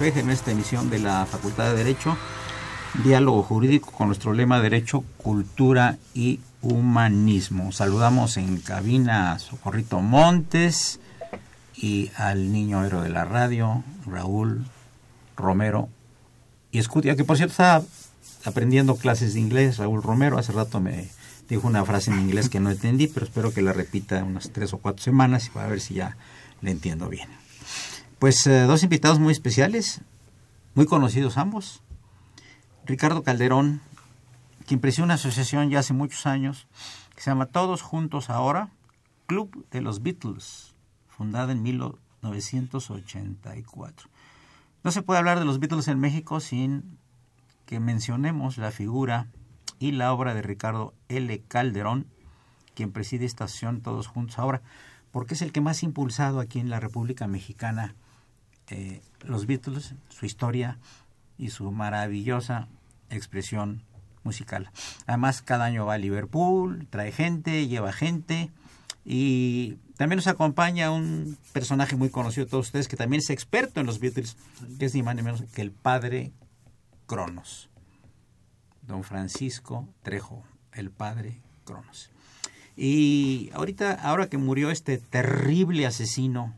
En esta emisión de la Facultad de Derecho, diálogo jurídico con nuestro lema Derecho, Cultura y Humanismo. Saludamos en cabina a Socorrito Montes y al niño héroe de la radio, Raúl Romero y Escutia, que por cierto está aprendiendo clases de inglés, Raúl Romero. Hace rato me dijo una frase en inglés que no entendí, pero espero que la repita unas tres o cuatro semanas y para ver si ya le entiendo bien. Pues eh, dos invitados muy especiales, muy conocidos ambos. Ricardo Calderón, quien presidió una asociación ya hace muchos años que se llama Todos Juntos Ahora, Club de los Beatles, fundada en 1984. No se puede hablar de los Beatles en México sin que mencionemos la figura y la obra de Ricardo L. Calderón, quien preside esta asociación Todos Juntos Ahora, porque es el que más impulsado aquí en la República Mexicana eh, los Beatles, su historia y su maravillosa expresión musical. Además, cada año va a Liverpool, trae gente, lleva gente y también nos acompaña un personaje muy conocido de todos ustedes que también es experto en los Beatles, que es ni más ni menos que el padre Cronos, don Francisco Trejo, el padre Cronos. Y ahorita, ahora que murió este terrible asesino,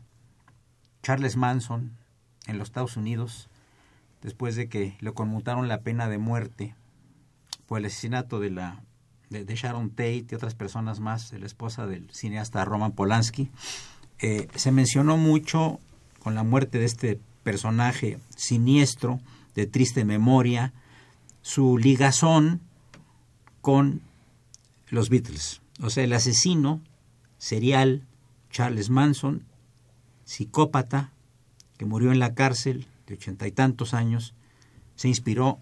Charles Manson, en los Estados Unidos, después de que le conmutaron la pena de muerte por el asesinato de la de, Sharon Tate y otras personas más, la esposa del cineasta Roman Polanski, eh, se mencionó mucho con la muerte de este personaje siniestro, de triste memoria, su ligazón con los Beatles. O sea, el asesino serial Charles Manson, psicópata, que murió en la cárcel de ochenta y tantos años, se inspiró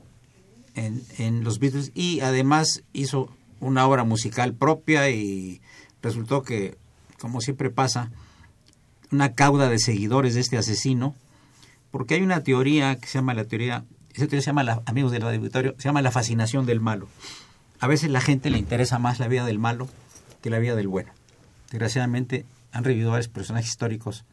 en, en los Beatles y además hizo una obra musical propia y resultó que, como siempre pasa, una cauda de seguidores de este asesino, porque hay una teoría que se llama la teoría, esa teoría se llama, la, amigos del auditorio, se llama la fascinación del malo. A veces la gente le interesa más la vida del malo que la vida del bueno. Desgraciadamente han revivido varios personajes históricos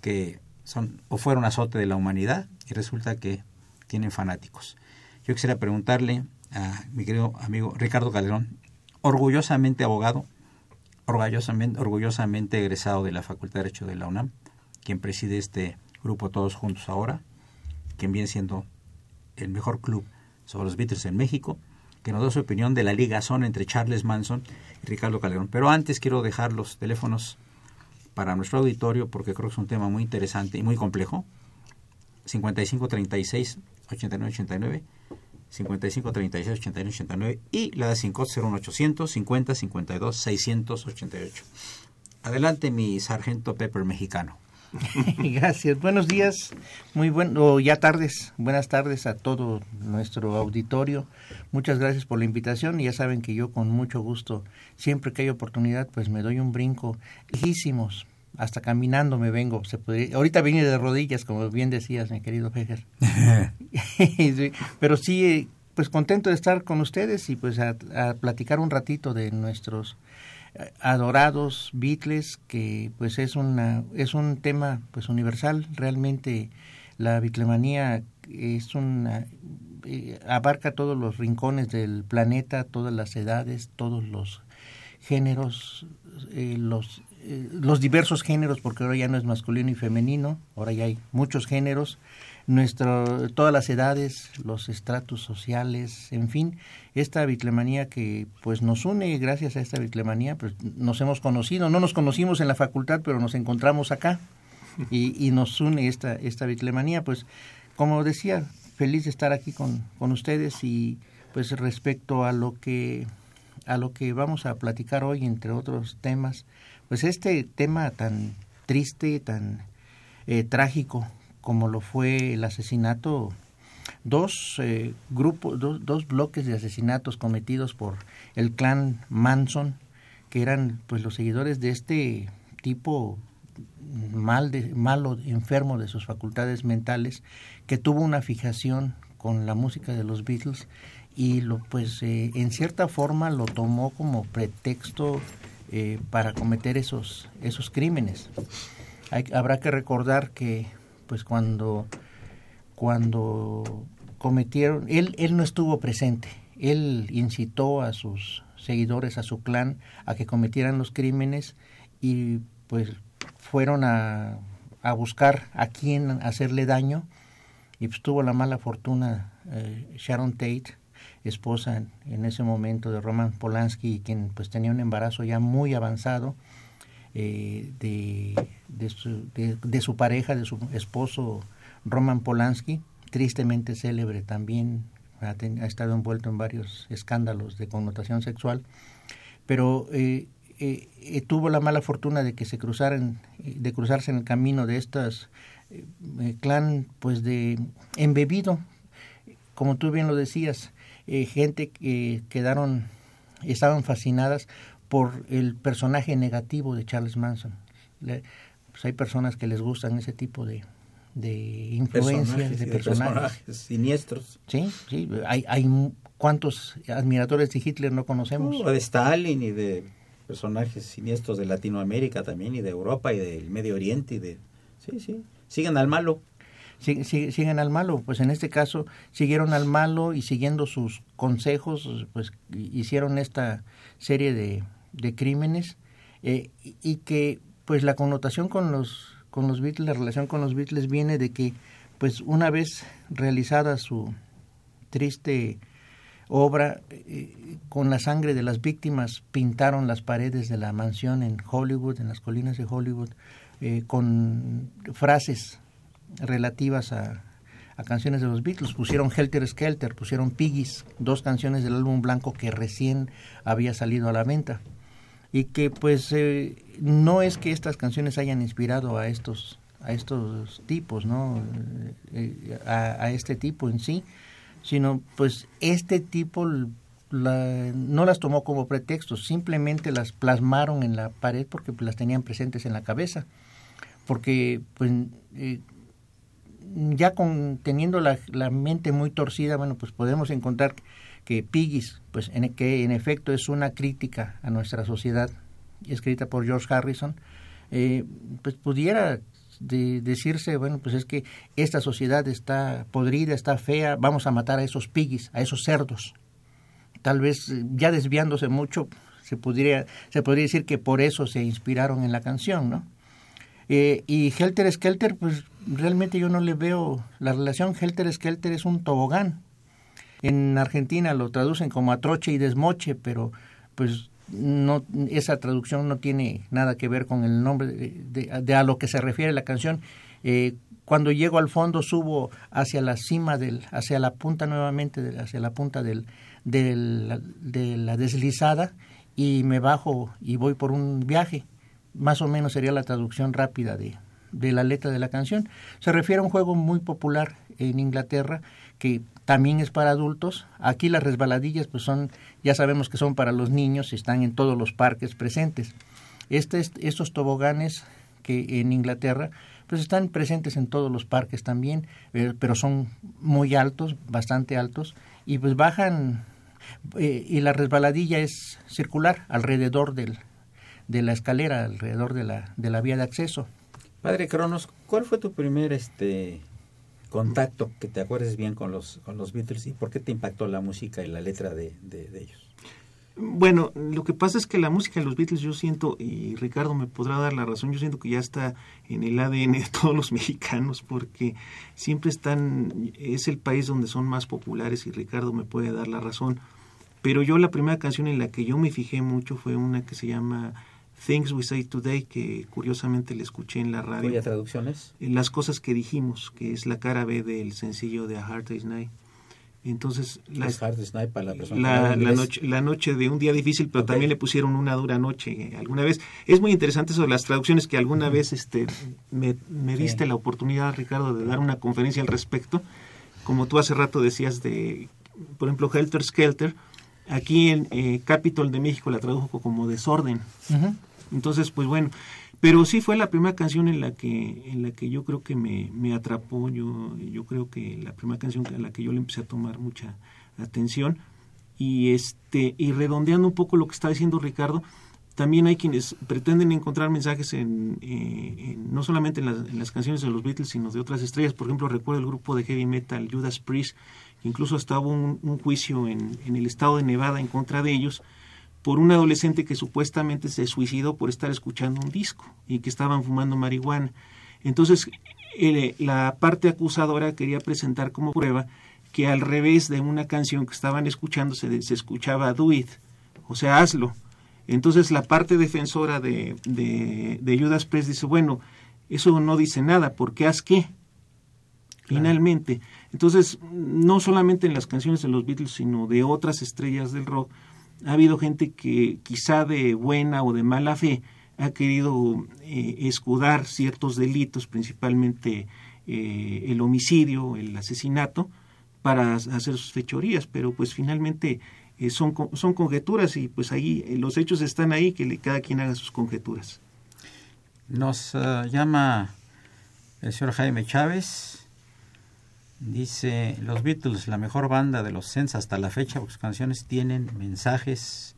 que son o fueron azote de la humanidad y resulta que tienen fanáticos. Yo quisiera preguntarle a mi querido amigo Ricardo Calderón, orgullosamente abogado, orgullosamente, orgullosamente egresado de la Facultad de Derecho de la UNAM, quien preside este grupo Todos Juntos Ahora, quien viene siendo el mejor club sobre los Beatles en México, que nos da su opinión de la ligazón entre Charles Manson y Ricardo Calderón. Pero antes quiero dejar los teléfonos para nuestro auditorio porque creo que es un tema muy interesante y muy complejo. 5536 8989 5536 8989 y la de 501 50 52 688. Adelante mi sargento Pepper mexicano. Gracias. Buenos días, muy bueno, ya tardes, buenas tardes a todo nuestro auditorio. Muchas gracias por la invitación y ya saben que yo con mucho gusto, siempre que hay oportunidad, pues me doy un brinco lejísimos, hasta caminando me vengo. Se ahorita vine de rodillas, como bien decías, mi querido Fejer. Pero sí, pues contento de estar con ustedes y pues a platicar un ratito de nuestros adorados Beatles, que pues es una es un tema pues universal, realmente la bitlemanía es una eh, abarca todos los rincones del planeta, todas las edades, todos los géneros, eh, los eh, los diversos géneros, porque ahora ya no es masculino y femenino, ahora ya hay muchos géneros, nuestro, todas las edades, los estratos sociales, en fin, esta bitlemanía que pues nos une, gracias a esta bitlemanía, pues nos hemos conocido, no nos conocimos en la facultad, pero nos encontramos acá. Y, y nos une esta, esta bitlemanía, pues como decía, feliz de estar aquí con, con ustedes y pues respecto a lo que a lo que vamos a platicar hoy, entre otros temas, pues este tema tan triste, tan eh, trágico como lo fue el asesinato, dos eh, grupos, dos, bloques de asesinatos cometidos por el clan Manson, que eran pues los seguidores de este tipo mal de, malo, enfermo de sus facultades mentales, que tuvo una fijación con la música de los Beatles y lo pues eh, en cierta forma lo tomó como pretexto eh, para cometer esos esos crímenes. habrá que recordar que pues cuando, cuando cometieron, él, él no estuvo presente, él incitó a sus seguidores, a su clan, a que cometieran los crímenes y pues fueron a, a buscar a quién hacerle daño. Y pues tuvo la mala fortuna eh, Sharon Tate, esposa en, en, ese momento de Roman Polanski, quien pues tenía un embarazo ya muy avanzado, eh, de, de, su, pareja, de su esposo Roman Polanski, tristemente célebre también, ha, estado envuelto en varios escándalos de connotación sexual, pero eh, eh, tuvo la mala fortuna de que se cruzaran, de cruzarse en el camino de estas clan, pues de embebido, como tú bien lo decías, gente que quedaron, estaban fascinadas por el personaje negativo de Charles Manson. pues hay personas que les gustan ese tipo de, de influencias, de personajes. siniestros. Sí, sí, hay, hay cuántos admiradores de Hitler no conocemos. Uh, de Stalin y de personajes siniestros de Latinoamérica también y de Europa y del Medio Oriente y de sí, sí, siguen al malo. Sí, siguen al malo, pues en este caso siguieron al malo y siguiendo sus consejos, pues hicieron esta serie de, de crímenes eh, y que pues la connotación con los con los Beatles, la relación con los Beatles viene de que pues una vez realizada su triste obra eh, con la sangre de las víctimas pintaron las paredes de la mansión en Hollywood, en las colinas de Hollywood, eh, con frases relativas a, a canciones de los Beatles. Pusieron Helter Skelter, pusieron Piggies, dos canciones del álbum blanco que recién había salido a la venta y que pues eh, no es que estas canciones hayan inspirado a estos a estos tipos no eh, a, este tipo en sí sino pues este tipo no las tomó como pretexto simplemente las plasmaron en la pared porque las tenían presentes en la cabeza. Porque pues eh, ya con teniendo la, la, mente muy torcida, bueno, pues podemos encontrar que Piggies, pues en, que en efecto es una crítica a nuestra sociedad, escrita por George Harrison, eh, pues pudiera de decirse, bueno, pues es que esta sociedad está podrida, está fea, vamos a matar a esos piggies, a esos cerdos. Tal vez eh, ya desviándose mucho, se podría, se podría decir que por eso se inspiraron en la canción, ¿no? Eh, y Helter Skelter, pues realmente yo no le veo la relación. Helter Skelter es un tobogán. En Argentina lo traducen como atroche y desmoche, pero pues no esa traducción no tiene nada que ver con el nombre de, a lo que se refiere la canción. Eh, cuando llego al fondo subo hacia la cima del, hacia la punta nuevamente, hacia la punta del, de la deslizada y me bajo y voy por un viaje. Más o menos sería la traducción rápida de, de la letra de la canción. Se refiere a un juego muy popular en Inglaterra que también es para adultos. Aquí las resbaladillas pues son, ya sabemos que son para los niños, están en todos los parques presentes. Este, estos toboganes que en Inglaterra pues están presentes en todos los parques también, eh, pero son muy altos, bastante altos, y pues bajan, eh, y la resbaladilla es circular alrededor del, de la escalera, alrededor de la, de la vía de acceso. Padre Cronos, ¿cuál fue tu primer este contacto que te acuerdes bien con los, con los Beatles y por qué te impactó la música y la letra de, de, ellos? Bueno, lo que pasa es que la música de los Beatles yo siento, y Ricardo me podrá dar la razón, yo siento que ya está en el ADN de todos los mexicanos porque siempre están, es el país donde son más populares y Ricardo me puede dar la razón. Pero yo la primera canción en la que yo me fijé mucho fue una que se llama Things We Say Today, que curiosamente le escuché en la radio. ¿Cuya traducciones? Las cosas que dijimos, que es la cara B del sencillo de A Hard Day's Night. Entonces, la, para la, persona la, noche, la noche de un día difícil, pero también le pusieron una dura noche alguna vez. Es muy interesante eso de las traducciones que alguna vez este, me, me diste la oportunidad, Ricardo, de dar una conferencia al respecto. Como tú hace rato decías de, por ejemplo, Helter Skelter, aquí en eh, Capitol de México la tradujo como desorden. Entonces, pues bueno, pero sí fue la primera canción en la que en la que yo creo que me, me atrapó, yo yo creo que la primera canción en la que yo le empecé a tomar mucha atención y este y redondeando un poco lo que está diciendo Ricardo, también hay quienes pretenden encontrar mensajes en, eh, no solamente en las, en canciones de los Beatles, sino de otras estrellas. Por ejemplo, recuerdo el grupo de heavy metal Judas Priest, incluso estaba un, un juicio en, en, el estado de Nevada en contra de ellos, por un adolescente que supuestamente se suicidó por estar escuchando un disco y que estaban fumando marihuana. Entonces, la parte acusadora quería presentar como prueba que al revés de una canción que estaban escuchando se, se escuchaba do it, o sea, hazlo. Entonces la parte defensora de, de, de Judas Priest dice, bueno, eso no dice nada, porque haz qué? Finalmente. Entonces, no solamente en las canciones de los Beatles, sino de otras estrellas del rock, ha habido gente que quizá de buena o de mala fe ha querido eh, escudar ciertos delitos, principalmente eh, el homicidio, el asesinato, para hacer sus fechorías, pero pues finalmente eh, son, son conjeturas y pues ahí los hechos están ahí, que cada quien haga sus conjeturas. Nos llama el señor Jaime Chávez, Dice, los Beatles, la mejor banda de los Sens hasta la fecha, porque sus canciones tienen mensajes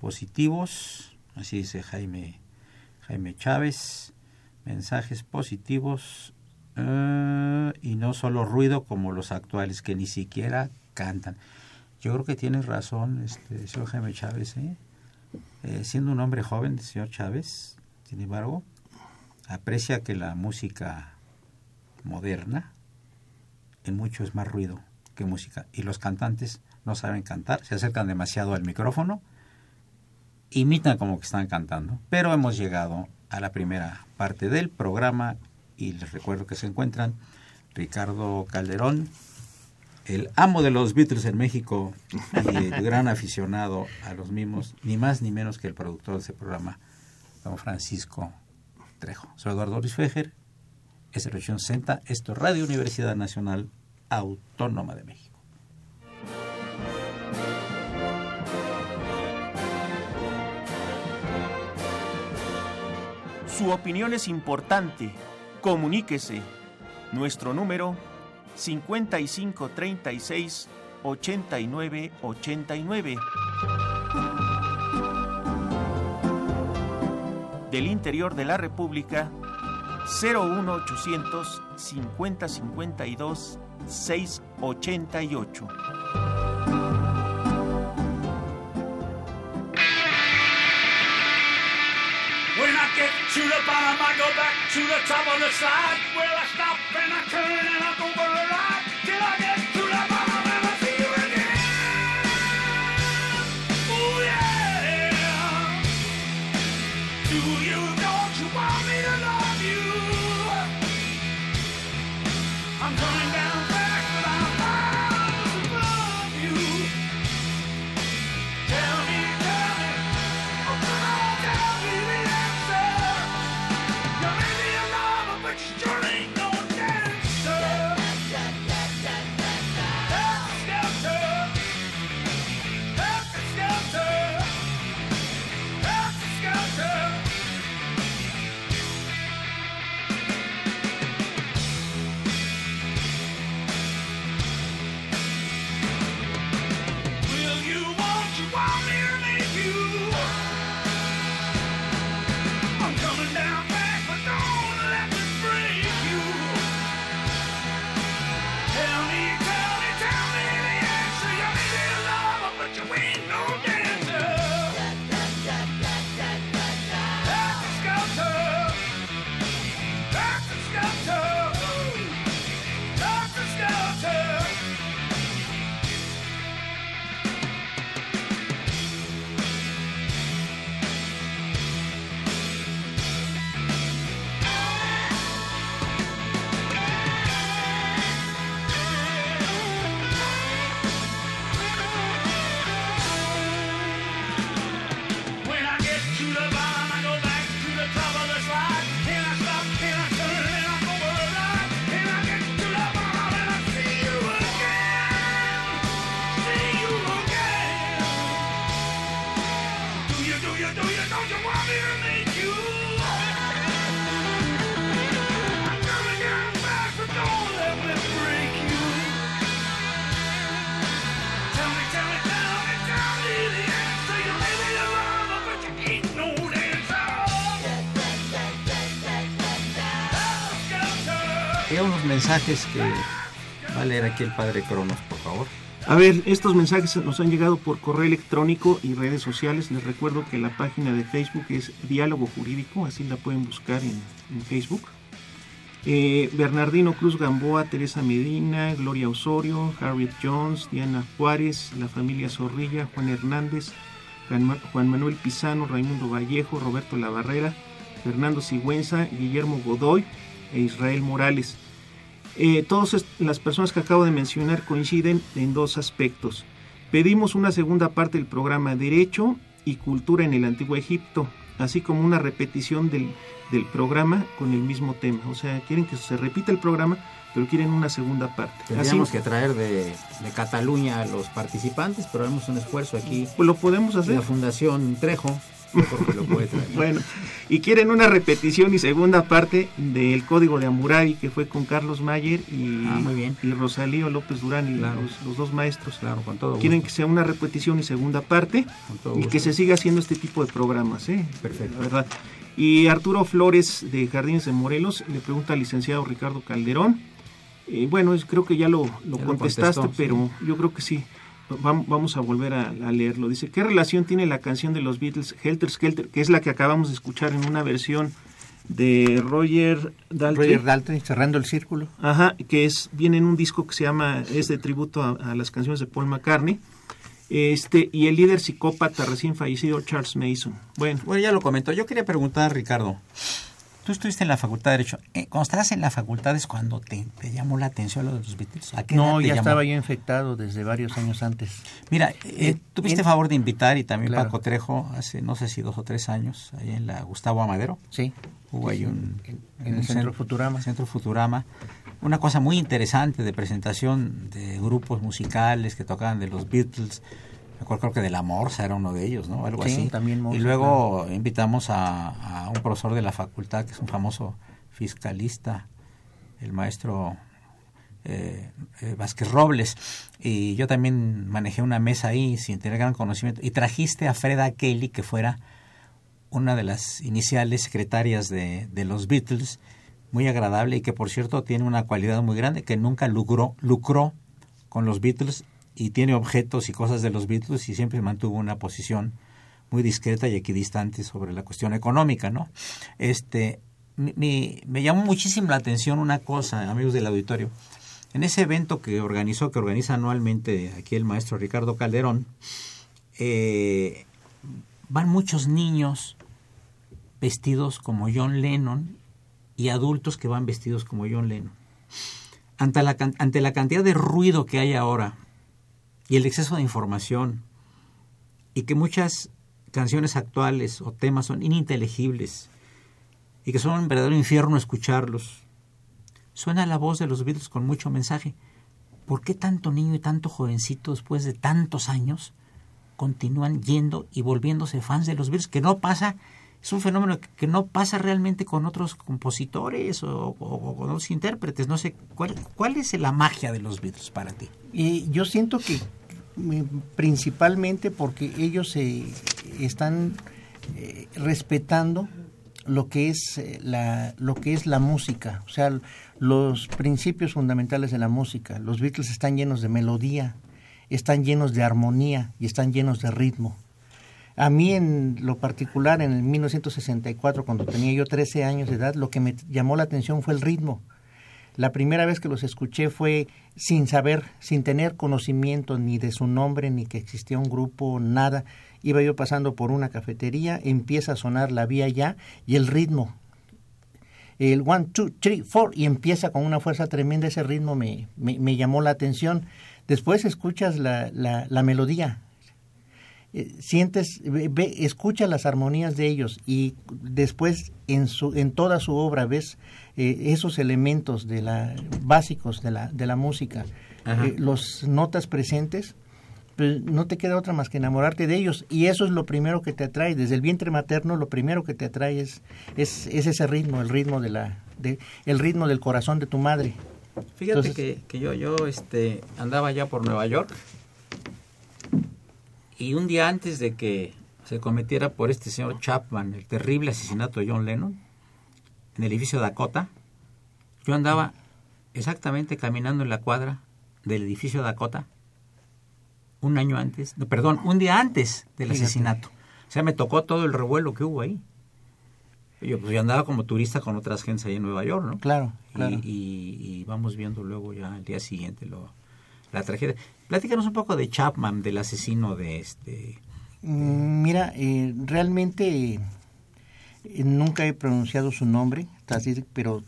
positivos, así dice Jaime, Jaime Chávez, mensajes positivos eh, y no solo ruido como los actuales, que ni siquiera cantan. Yo creo que tiene razón este señor Jaime Chávez, ¿eh? Eh, siendo un hombre joven, señor Chávez, sin embargo, aprecia que la música moderna en mucho es más ruido que música. Y los cantantes no saben cantar, se acercan demasiado al micrófono, imitan como que están cantando. Pero hemos llegado a la primera parte del programa y les recuerdo que se encuentran Ricardo Calderón, el amo de los Beatles en México y el gran aficionado a los mismos, ni más ni menos que el productor de ese programa, don Francisco Trejo. Soy Eduardo Luis Fejer es región 60, esto es Radio Universidad Nacional Autónoma de México. Su opinión es importante. Comuníquese. Nuestro número 5536 8989. Del interior de la República 01800 5052 688. When I get to the bottom, I go back to the top of the slide. Where I stop and I turn mensajes que va a leer aquí el padre Cronos, por favor. A ver, estos mensajes nos han llegado por correo electrónico y redes sociales. Les recuerdo que la página de Facebook es Diálogo Jurídico, así la pueden buscar en, en Facebook. Eh, Bernardino Cruz Gamboa, Teresa Medina, Gloria Osorio, Harriet Jones, Diana Juárez, la familia Zorrilla, Juan Hernández, Juan, Ma- Juan Manuel Pizano, Raimundo Vallejo, Roberto Labarrera, Fernando Sigüenza, Guillermo Godoy e Israel Morales. Eh, todas las personas que acabo de mencionar coinciden en dos aspectos. Pedimos una segunda parte del programa Derecho y Cultura en el Antiguo Egipto, así como una repetición del, del programa con el mismo tema. O sea, quieren que se repita el programa, pero quieren una segunda parte. Así, Tendríamos que traer de, de Cataluña a los participantes, pero haremos un esfuerzo aquí. pues lo podemos La hacer. Fundación Trejo, lo puede traer. Bueno, y quieren una repetición y segunda parte del Código de Hammurabi que fue con Carlos Mayer y, Ah, muy bien. y Rosalío López Durán, y Claro. los, los dos maestros. Claro, con todo gusto. Quieren que sea una repetición y segunda parte Con todo y gusto. que se siga haciendo este tipo de programas, ¿eh? Perfecto. La verdad. Y Arturo Flores de Jardines de Morelos le pregunta al licenciado Ricardo Calderón. Eh, bueno, es- creo que ya lo, lo Ya lo contestaste, contestó, pero yo creo que sí. Vam- Vamos a volver a, a leerlo. Dice, ¿qué relación tiene la canción de los Beatles, Helter Skelter, que es la que acabamos de escuchar en una versión de Roger Daltrey? Roger Daltrey, cerrando el círculo. Ajá, que es viene en un disco que se llama es de tributo a, a las canciones de Paul McCartney. Este y el líder psicópata recién fallecido Charles Mason. Bueno, Bueno, ya lo comentó. Yo quería preguntar, Ricardo. Tú estuviste en la Facultad de Derecho. Eh, cuando estabas en la facultad es cuando te, te llamó la atención lo de los Beatles. ¿A qué edad no, te ya llamó? estaba yo infectado desde varios años antes. Mira, eh, En- tuviste en- favor de invitar y también Claro. Paco Trejo hace no sé si dos o tres años, ahí en la Gustavo Amadero. Sí. Hubo ahí un, en- en el Centro cen- Futurama. Centro Futurama. Una cosa muy interesante de presentación de grupos musicales que tocaban de los Beatles. Recuerdo creo que de la Morsa era uno de ellos, ¿no? Algo Sí, así. también Morsa, y luego invitamos a, a un profesor de la facultad que es un famoso fiscalista, el maestro eh, eh, Vázquez Robles. Y yo también manejé una mesa ahí sin tener gran conocimiento. Y trajiste a Freda Kelly, que fuera una de las iniciales secretarias de, de los Beatles, muy agradable y que por cierto tiene una cualidad muy grande, que nunca lucró, lucró con los Beatles y tiene objetos y cosas de los Beatles y siempre mantuvo una posición muy discreta y equidistante sobre la cuestión económica, ¿no? Este, me llamó muchísimo la atención una cosa, amigos del auditorio. En ese evento que organizó, que organiza anualmente aquí el maestro Ricardo Calderón, eh, van muchos niños vestidos como John Lennon y adultos que van vestidos como John Lennon. Ante la, ante la cantidad de ruido que hay ahora y el exceso de información y que muchas canciones actuales o temas son ininteligibles y que son un verdadero infierno escucharlos, suena la voz de los Beatles con mucho mensaje. ¿Por qué tanto niño y tanto jovencito después de tantos años continúan yendo y volviéndose fans de los Beatles? Que no pasa, es un fenómeno que- no pasa realmente con otros compositores o, con otros intérpretes. No sé, ¿cuál, ¿cuál es la magia de los Beatles para ti? Y yo siento que mm, principalmente porque ellos se están eh, respetando lo que es eh, la lo que es la música, o sea, los principios fundamentales de la música. Los Beatles están llenos de melodía, están llenos de armonía y están llenos de ritmo. A mí en lo particular, en el 1964, cuando tenía yo 13 años de edad, lo que me llamó la atención fue el ritmo. La primera vez que los escuché fue sin saber, sin tener conocimiento ni de su nombre, ni que existía un grupo, nada. Iba yo pasando por una cafetería, empieza a sonar la vía ya y el ritmo. El one, two, three, four, y empieza con una fuerza tremenda. Ese ritmo me, me, llamó la atención. Después escuchas la, la, melodía, sientes, ve, ve- escucha las armonías de ellos y después en su, en toda su obra ves eh, esos elementos de la básicos de la, de la música, eh, los notas presentes, pues no te queda otra más que enamorarte de ellos y eso es lo primero que te atrae. Desde el vientre materno lo primero que te atrae es, es, es ese ritmo el ritmo de la de, el ritmo del corazón de tu madre. Fíjate Entonces- que, que yo, yo este, andaba ya por Nueva York y un día antes de que se cometiera por este señor Chapman el terrible asesinato de John Lennon en el edificio Dakota, yo andaba exactamente caminando en la cuadra del edificio Dakota un año antes, no, perdón, un día antes del asesinato. O sea, me tocó todo el revuelo que hubo ahí. Yo, pues, yo andaba como turista con otras gentes ahí en Nueva York, ¿no? claro Y- claro Y, y vamos viendo luego ya al día siguiente lo, la tragedia. Platícanos un poco de Chapman, del asesino de este... Mm, Mira, eh, realmente eh, nunca he pronunciado su nombre, pero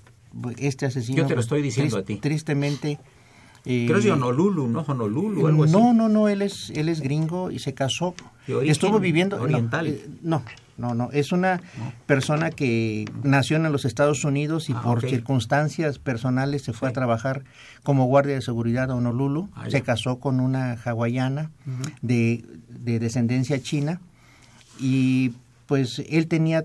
este asesino... Yo te lo estoy diciendo a ti. Tristemente... eh, Creo que es Honolulu, ¿no? Honolulu, algo así. no, no, no, él es, él es gringo y se casó. Origen Estuvo viviendo... oriental. eh, No, no, no, es una persona que nació en los Estados Unidos y Ah, por circunstancias personales se fue Sí. a trabajar como guardia de seguridad a Honolulu. Ah, se casó con una hawaiana de, de descendencia china y pues él tenía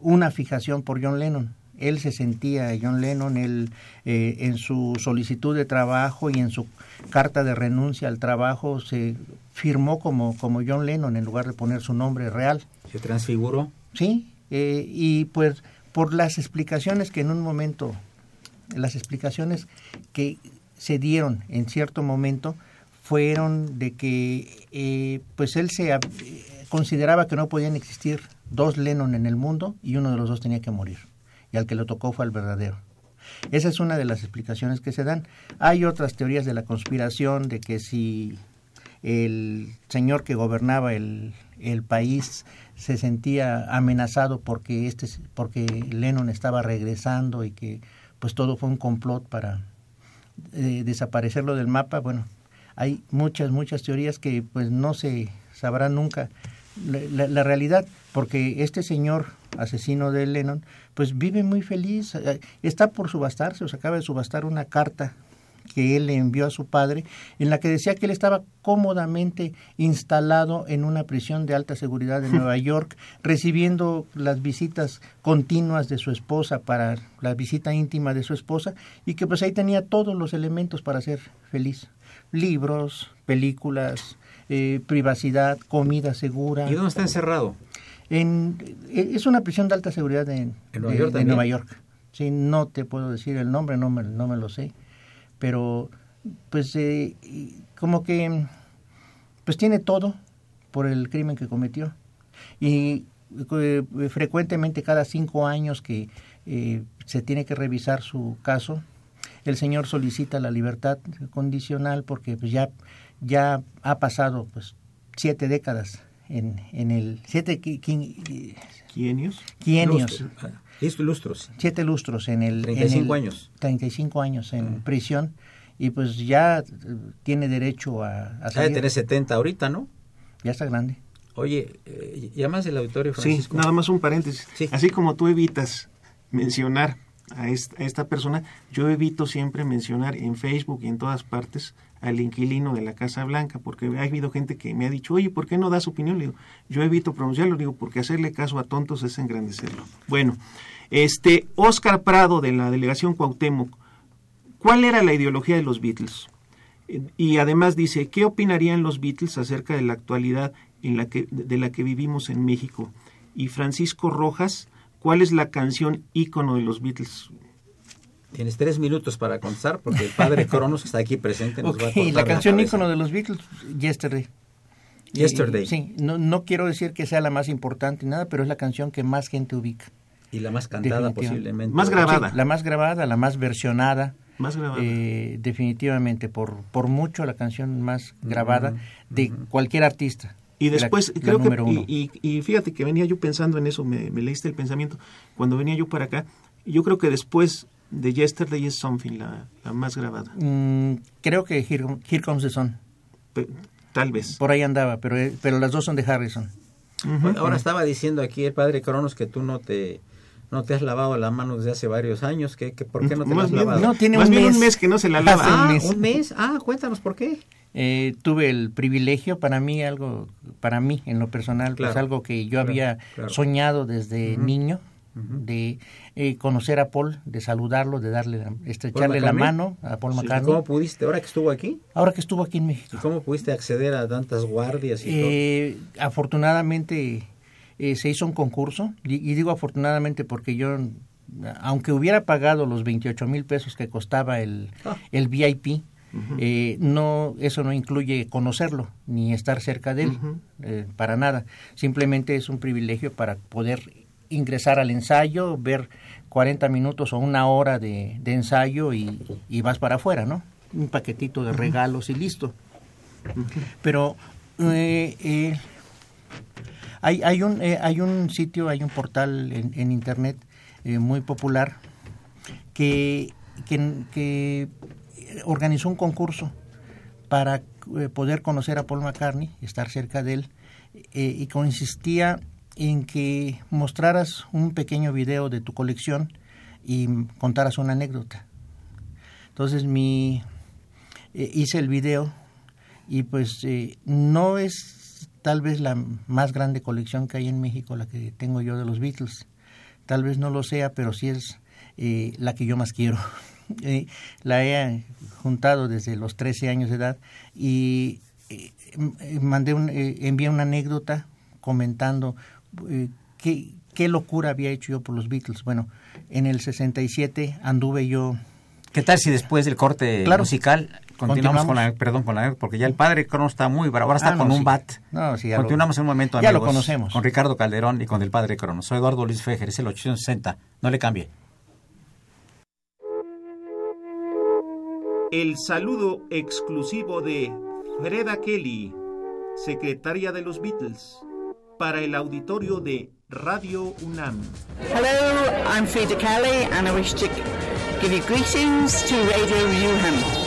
una fijación por John Lennon. Él se sentía John Lennon, él eh, en su solicitud de trabajo y en su carta de renuncia al trabajo se firmó como, como John Lennon en lugar de poner su nombre real. Se transfiguró. Sí, eh, y pues por las explicaciones que en un momento, las explicaciones que se dieron en cierto momento fueron de que eh, pues él se ab- consideraba que no podían existir dos Lennon en el mundo y uno de los dos tenía que morir y al que lo tocó fue al verdadero. Esa es una de las explicaciones que se dan. Hay otras teorías de la conspiración de que si el señor que gobernaba el, el país se sentía amenazado porque este porque Lennon estaba regresando y que pues todo fue un complot para eh, desaparecerlo del mapa bueno hay muchas muchas teorías que pues no se sabrá nunca la, la- la realidad porque este señor asesino de Lennon pues vive muy feliz eh, está por subastarse o se acaba de subastar una carta que él le envió a su padre, en la que decía que él estaba cómodamente instalado en una prisión de alta seguridad de Nueva York, recibiendo las visitas continuas de su esposa para la visita íntima de su esposa, y que pues ahí tenía todos los elementos para ser feliz. Libros, películas, eh, privacidad, comida segura. ¿Y dónde está encerrado? En, eh, es una prisión de alta seguridad ¿En Nueva de- York de también? Nueva York. Sí, no te puedo decir el nombre, no me, no me lo sé, pero pues eh, como que pues tiene todo por el crimen que cometió y eh, frecuentemente cada cinco años que eh, se tiene que revisar su caso el señor solicita la libertad condicional porque pues ya ya ha pasado pues siete décadas en, en el siete qui- qui- ¿Quienios? quienios Lustros. Ah, siete lustros en el 35 en el- años. 35 años en prisión y pues ya eh, tiene derecho a, a de salir. tener 70 ahorita, ¿no? ya está grande Oye, eh, llamas del auditorio, Sí, nada más un paréntesis. Sí. Así como tú evitas mencionar a esta, persona, yo evito siempre mencionar en Facebook y en todas partes al inquilino de la Casa Blanca, porque ha habido gente que me ha dicho, oye, ¿por qué no das opinión? Le digo, yo evito pronunciarlo, digo, porque hacerle caso a tontos es engrandecerlo. Bueno, este, Oscar Prado de la delegación Cuauhtémoc, ¿cuál era la ideología de los Beatles? Eh, Y además dice, ¿qué opinarían los Beatles acerca de la actualidad en la que, de la que vivimos en México? Y Francisco Rojas, ¿cuál es la canción ícono de los Beatles? Tienes tres minutos para contestar porque el padre Cronos, que está aquí presente, nos va a Ok, cortar la canción cabeza. ícono de los Beatles Yesterday Yesterday. Sí no, no quiero decir que sea la más importante ni nada pero es la canción que más gente ubica Y la más cantada posiblemente. Más grabada. Sí, la más grabada la más versionada Más grabada. eh, definitivamente por por mucho la canción más grabada de cualquier artista Y La- después, la creo que, número uno. y, y- y fíjate que venía yo pensando en eso, me, me leíste el pensamiento, cuando venía yo para acá, yo creo que después de Yesterday is Something, la, la más grabada, Mm, creo que Here, Here Comes the Sun Pe- tal vez. por ahí andaba pero eh, pero las dos son de Harrison Ujú. Bueno, ahora estaba diciendo aquí el padre Cronos que tú no te no te has lavado la mano desde hace varios años. ¿Qué, qué- ¿Por qué no te la Más has bien- lavado? No, tiene Más un bien mes. un mes que no se la lava. un Ah, mes. un mes. Ah, cuéntanos por qué. Eh, tuve el privilegio para mí algo para mí en lo personal pues Claro, algo que yo claro, había claro. soñado desde niño de eh, conocer a Paul de saludarlo de darle estrecharle la McCartney? mano a Paul. McCartney ¿Cómo pudiste, ahora que estuvo aquí, ahora que estuvo aquí en México y cómo pudiste acceder a tantas guardias y Eh, afortunadamente eh, se hizo un concurso y, y digo afortunadamente porque yo aunque hubiera pagado los 28 mil pesos que costaba el, Ah. el VIP eh, no eso no incluye conocerlo ni estar cerca de él eh, para nada. Simplemente es un privilegio para poder ingresar al ensayo ver 40 minutos o una hora de, de ensayo y, y vas para afuera no un paquetito de regalos y listo. Pero eh, eh, hay, hay, un, hay un sitio, hay un portal en, en internet muy popular que, que, que organizó un concurso para eh, poder conocer a Paul McCartney, estar cerca de él, eh, y consistía en que mostraras un pequeño video de tu colección y contaras una anécdota. Entonces mi eh, hice el video y pues eh, no es tal vez la más grande colección que hay en México la que tengo yo de los Beatles tal vez no lo sea pero sí es eh, la que yo más quiero Eh, la he juntado desde los 13 años de edad y eh, eh, mandé un, eh, envié una anécdota comentando eh, qué, qué locura había hecho yo por los Beatles bueno en el 67 anduve yo ¿Qué tal si después del corte Claro. musical continuamos, Continuamos. con la, perdón, con la, porque ya el padre Cronos está muy bravo, ahora está Ah, con no, un sí. bat. No, sí, ya lo- continuamos en un momento, ya lo amigos, conocemos. Con Ricardo Calderón y con el padre Cronos. Soy Eduardo Luis Fejer, es el 860. No le cambie. El saludo exclusivo de Freda Kelly, secretaria de los Beatles, para el auditorio de Radio UNAM. Hello, I'm Frida Kelly, and I wish to give you greetings to Radio Newham.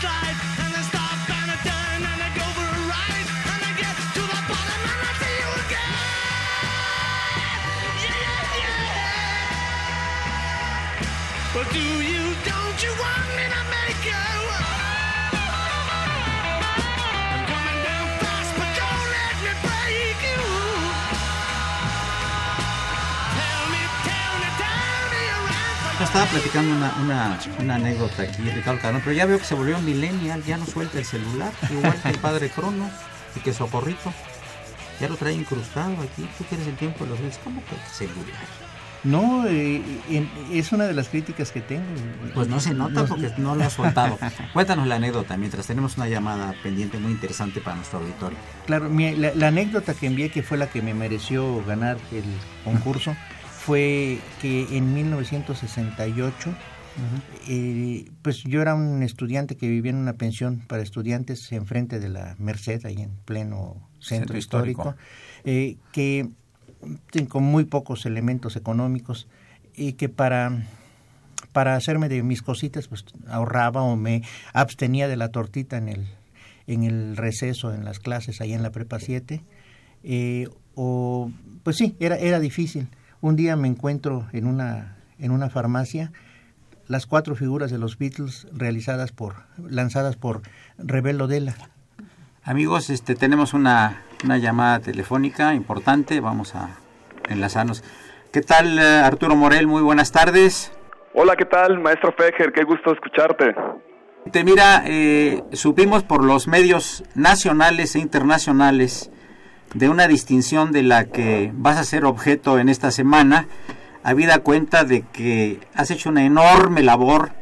Slide, estaba platicando una, una, una anécdota aquí, Ricardo Carón, pero ya veo que se volvió millennial, ya no suelta el celular, igual que el padre Crono y que Socorrito. Ya lo trae incrustado aquí. Tú quieres el tiempo de los días. ¿Cómo que el celular? No, eh, es una de las críticas que tengo. Pues no se nota porque no lo ha soltado. Cuéntanos la anécdota mientras tenemos una llamada pendiente muy interesante para nuestro auditorio. Claro, mi- la, la anécdota que envié, que fue la que me mereció ganar el concurso, fue que en 1968, eh, pues yo era un estudiante que vivía en una pensión para estudiantes enfrente de la Merced, ahí en pleno centro, Centro histórico, histórico. eh, que eh, con muy pocos elementos económicos y que para para hacerme de mis cositas pues ahorraba o me abstenía de la tortita en el en el receso en las clases ahí en la prepa 7 eh, o pues sí era era difícil un día me encuentro en una en una farmacia las cuatro figuras de los Beatles realizadas por lanzadas por Rebel Odela Amigos, este, tenemos una, una llamada telefónica importante. Vamos a enlazarnos. ¿Qué tal, eh, Arturo Morel? Muy buenas tardes. Hola, ¿qué tal, maestro Fejer? Qué gusto escucharte. Te mira, eh, supimos por los medios nacionales e internacionales de una distinción de la que vas a ser objeto en esta semana, habida cuenta de que has hecho una enorme labor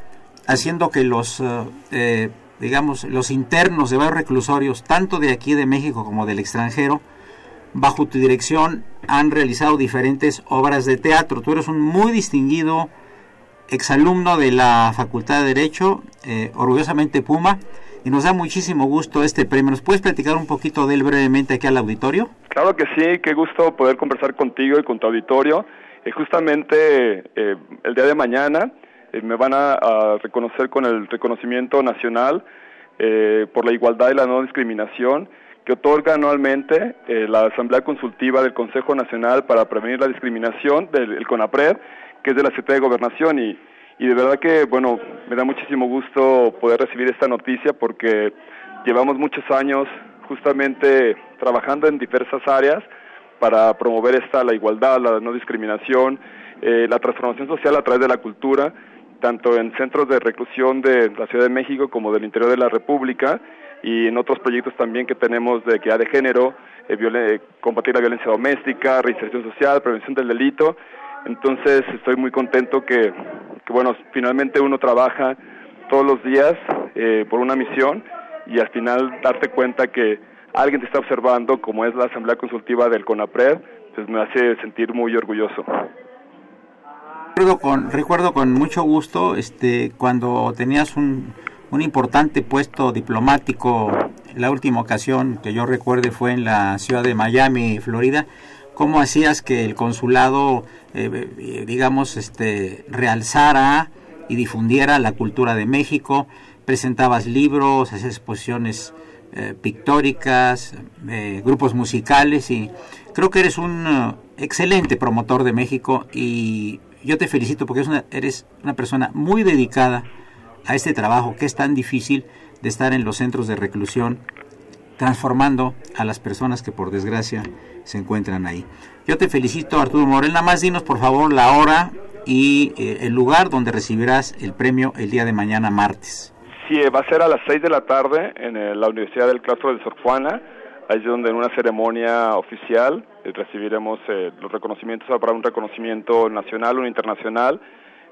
haciendo que los, eh, eh, digamos, los internos de varios reclusorios, tanto de aquí de México como del extranjero, bajo tu dirección han realizado diferentes obras de teatro. Tú eres un muy distinguido exalumno de la Facultad de Derecho, eh, orgullosamente Puma, y nos da muchísimo gusto este premio. ¿Nos puedes platicar un poquito de él brevemente aquí al auditorio? Claro que sí, qué gusto poder conversar contigo y con tu auditorio. Eh, justamente eh, el día de mañana eh, me van a, a reconocer con el reconocimiento nacional eh, por la igualdad y la no discriminación que otorga anualmente la Asamblea Consultiva del Consejo Nacional para Prevenir la Discriminación del el CONAPRED, que es de la Secretaría de Gobernación y, y de verdad que, bueno, me da muchísimo gusto poder recibir esta noticia porque llevamos muchos años justamente trabajando en diversas áreas para promover esta la igualdad, la no discriminación, eh, la transformación social a través de la cultura, tanto en centros de reclusión de la Ciudad de México como del interior de la República y en otros proyectos también que tenemos de equidad de género, eh, eh, combatir la violencia doméstica, reinserción social, prevención del delito. Entonces estoy muy contento que, que bueno, finalmente uno trabaja todos los días eh, por una misión y al final darte cuenta que alguien te está observando, como es la Asamblea Consultiva del CONAPRED, pues me hace sentir muy orgulloso. Recuerdo con, recuerdo con mucho gusto este, cuando tenías un, un importante puesto diplomático, la última ocasión que yo recuerde fue en la ciudad de Miami, Florida, cómo hacías que el consulado, eh, eh, digamos, este, realzara y difundiera la cultura de México, presentabas libros, hacías exposiciones eh, pictóricas, grupos musicales y creo que eres un excelente promotor de México y yo te felicito porque eres una persona muy dedicada a este trabajo que es tan difícil de estar en los centros de reclusión transformando a las personas que por desgracia se encuentran ahí. Yo te felicito Arturo Morel, nada más dinos por favor la hora y eh, el lugar donde recibirás el premio el día de mañana martes. Sí, va a ser a las 6 de la tarde en eh, la Universidad del Claustro de Sor Juana, ahí es donde en una ceremonia oficial eh, recibiremos eh, los reconocimientos, habrá un reconocimiento nacional, uno internacional,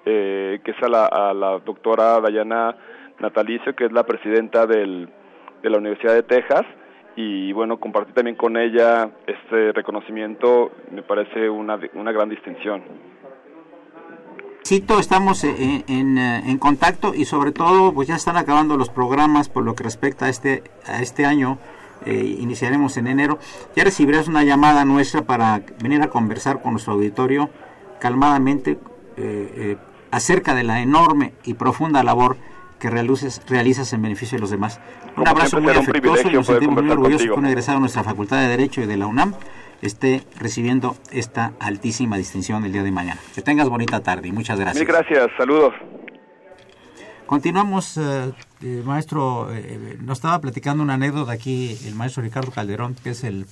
eh, que es a la, a la doctora Dayana Natalicio, que es la presidenta del, de la Universidad de Texas, y bueno, compartir también con ella este reconocimiento me parece una, una gran distinción. Cito, estamos en, en, eh, en contacto y sobre todo pues ya están acabando los programas por lo que respecta a este, a este año. eh, iniciaremos en enero. Ya recibirás una llamada nuestra para venir a conversar con nuestro auditorio calmadamente eh, eh, acerca de la enorme y profunda labor que realizas, realizas en beneficio de los demás. Un Como abrazo muy afectuoso y nos sentimos muy orgullosos que un egresado de nuestra Facultad de Derecho y de la UNAM esté recibiendo esta altísima distinción el día de mañana. Que tengas bonita tarde y muchas gracias. Mil gracias, saludos. Continuamos, eh, eh, maestro, eh, nos estaba platicando una anécdota aquí el maestro Ricardo Calderón, que es el,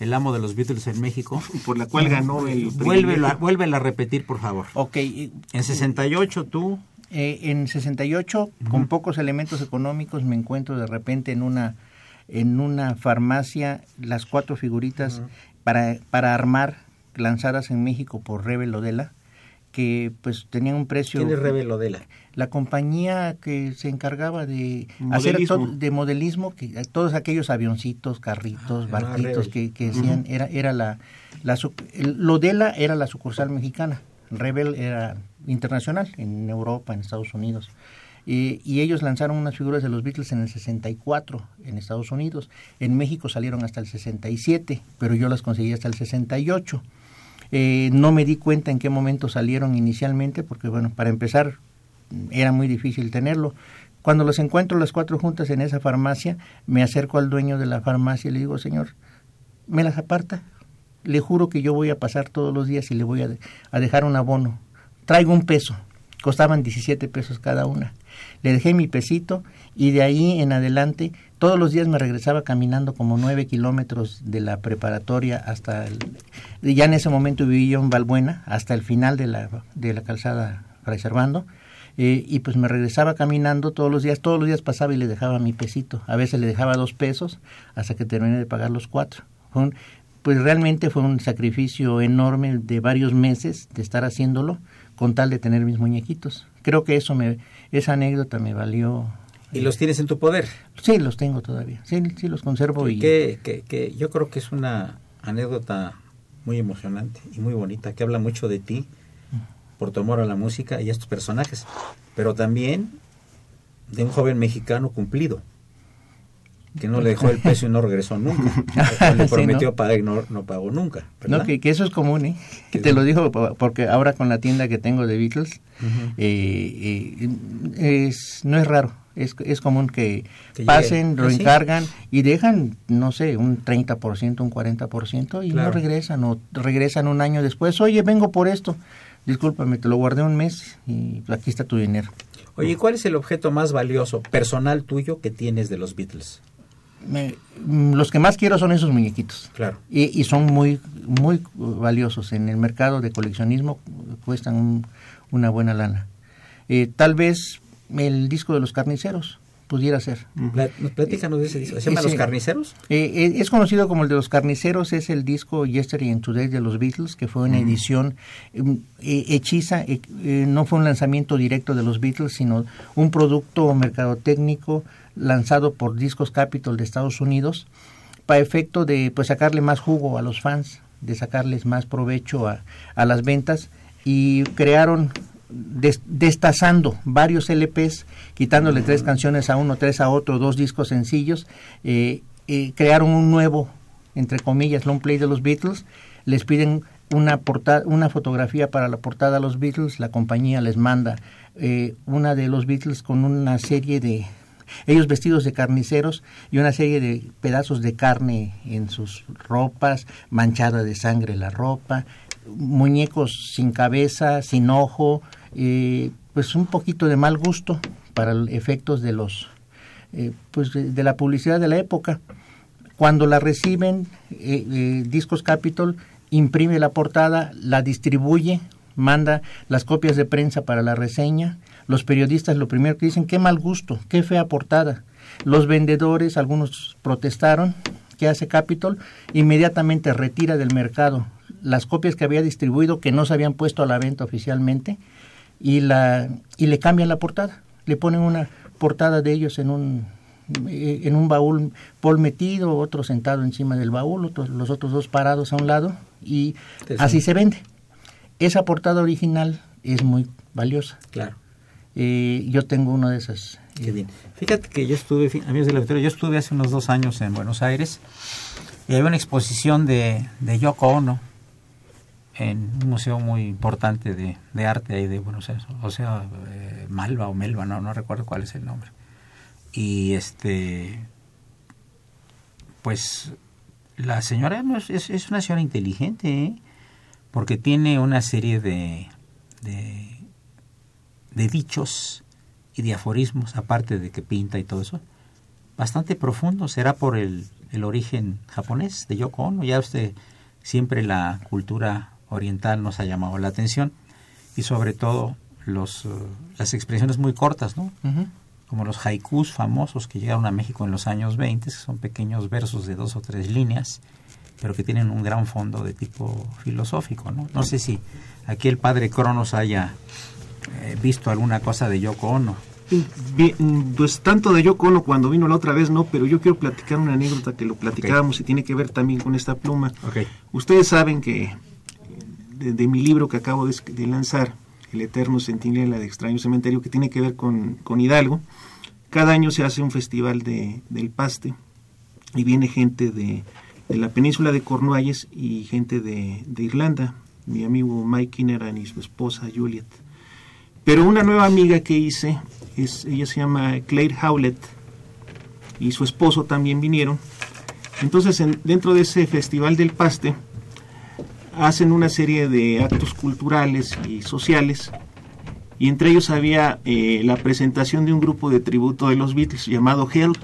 el amo de los Beatles en México. Por la cual ganó el Vuélvela, vuélvela a repetir, por favor. Ok, y- En 68 tú... Eh, en 68, con pocos elementos económicos, me encuentro de repente en una en una farmacia las cuatro figuritas para, para armar lanzadas en México por Rebe Lodela que pues tenían un precio ¿Quién es Rebe Lodela? la compañía que se encargaba de hacer Modelismo. to- de modelismo que eh, todos aquellos avioncitos carritos Ah, barquitos Rebel. que, que decían era era la, la el- Lodela era la sucursal mexicana Rebel era internacional en Europa en Estados Unidos y, ellos lanzaron unas figuras de los Beatles en el 64 en Estados Unidos en México salieron hasta el 67 pero yo las conseguí hasta el 68 eh, no me di cuenta en qué momento salieron inicialmente, porque bueno, para empezar era muy difícil tenerlo. Cuando los encuentro las cuatro juntas en esa farmacia, me acerco al dueño de la farmacia y le digo, señor, ¿me las aparta? Le juro que yo voy a pasar todos los días y le voy a, de- a dejar un abono. Traigo un peso. Costaban 17 pesos cada una. Le dejé mi pesito y de ahí en adelante todos los días me regresaba caminando como nueve kilómetros de la preparatoria hasta el, ya en ese momento vivía en Valbuena hasta el final de la, de la calzada Fray eh, y pues me regresaba caminando todos los días, todos los días pasaba y le dejaba mi pesito, a veces le dejaba dos pesos hasta que terminé de pagar los cuatro. Fue un- pues realmente fue un sacrificio enorme de varios meses de estar haciéndolo con tal de tener mis muñequitos. Creo que eso me, esa anécdota me valió. ¿Y los tienes en tu poder? Sí, los tengo todavía. Sí, sí los conservo y Que, que, que yo creo que es una anécdota muy emocionante y muy bonita, que habla mucho de ti, por tu amor a la música y a estos personajes, pero también de un joven mexicano cumplido, que no le dejó el peso y no regresó nunca. Le Sí, prometió ¿no? pagar y no, no pagó nunca. ¿verdad? No, que, que eso es común, ¿eh? Que te lo digo po- porque ahora con la tienda que tengo de Beatles, eh, eh, es, no es raro. Es, es común que, Que pasen, llegue. lo Ah, sí. encargan y dejan, no sé, un 30%, un 40% y Claro. no regresan o regresan un año después. Oye, vengo por esto. Discúlpame, te lo guardé un mes y aquí está tu dinero. Oye, ¿y ¿cuál es el objeto más valioso, personal tuyo, que tienes de los Beatles? Me- mm, los que más quiero son esos muñequitos. Claro. Y, y son muy muy valiosos en el mercado de coleccionismo cuestan un- una buena lana Eh, tal vez el disco de los carniceros pudiera ser Pla- Platícanos de ese disco. ¿Se llama Ese- Los Carniceros? Eh, eh, es conocido como el de los carniceros, es el disco Yesterday and Today de los Beatles, que fue una edición mm, eh, hechiza, eh, eh, no fue un lanzamiento directo de los Beatles, sino un producto mercadotécnico lanzado por Discos Capitol de Estados Unidos, para efecto de pues sacarle más jugo a los fans, de sacarles más provecho a, a las ventas, y crearon des- destazando varios LPs, quitándole tres canciones a uno, tres a otro, dos discos sencillos, eh, eh, crearon un nuevo, entre comillas, long play de los Beatles, les piden una, porta- una fotografía para la portada a los Beatles, la compañía les manda eh, una de los Beatles con una serie de, ellos vestidos de carniceros y una serie de pedazos de carne en sus ropas, manchada de sangre la ropa, muñecos sin cabeza, sin ojo, eh, pues un poquito de mal gusto para efectos de los eh, pues de la publicidad de la época. Cuando la reciben, eh, eh, Discos Capitol imprime la portada, la distribuye, manda las copias de prensa para la reseña. Los periodistas lo primero que dicen, qué mal gusto, qué fea portada. Los vendedores, algunos protestaron, ¿qué hace Capitol? Inmediatamente retira del mercado las copias que había distribuido que no se habían puesto a la venta oficialmente y, la, y le cambian la portada. Le ponen una portada de ellos en un, eh, en un baúl, Paul metido, otro sentado encima del baúl, otros, los otros dos parados a un lado y así se vende. Esa portada original es muy valiosa. Claro. Yo tengo una de esas. Qué bien. Fíjate que yo estuve, amigos de la auditorio, yo estuve hace unos dos años en Buenos Aires y había una exposición de, de Yoko Ono en un museo muy importante de, de arte ahí de Buenos Aires, o sea, eh, Malva o Melva, no, no recuerdo cuál es el nombre. Y este, pues la señora es, es, una señora inteligente, ¿eh? porque tiene una serie de, de dichos y de aforismos, aparte de que pinta y todo eso, bastante profundo. Será por el, el origen japonés de Yoko Ono. Ya usted siempre la cultura oriental nos ha llamado la atención y sobre todo los, eh, las expresiones muy cortas, ¿no? Como los haikus famosos que llegaron a México en los años 20, que son pequeños versos de dos o tres líneas, pero que tienen un gran fondo de tipo filosófico, ¿no? No sé si aquí el padre Cronos haya eh, visto alguna cosa de Yoko Ono. Bien, pues tanto de Yoko Ono cuando vino la otra vez no, pero yo quiero platicar una anécdota que lo platicábamos y tiene que ver también con esta pluma. Okay. Ustedes saben que de, de mi libro que acabo de, de, lanzar, El Eterno Centinela de Extraño Cementerio, que tiene que ver con, con Hidalgo, cada año se hace un festival de, del paste y viene gente de, de la península de Cornualles y gente de, de Irlanda, mi amigo Mike Kinneran y su esposa Juliet. Pero una nueva amiga que hice, ella se llama Claire Howlett y su esposo también vinieron. Entonces, en, dentro de ese festival del paste, hacen una serie de actos culturales y sociales y entre ellos había eh, la presentación de un grupo de tributo de los Beatles llamado Help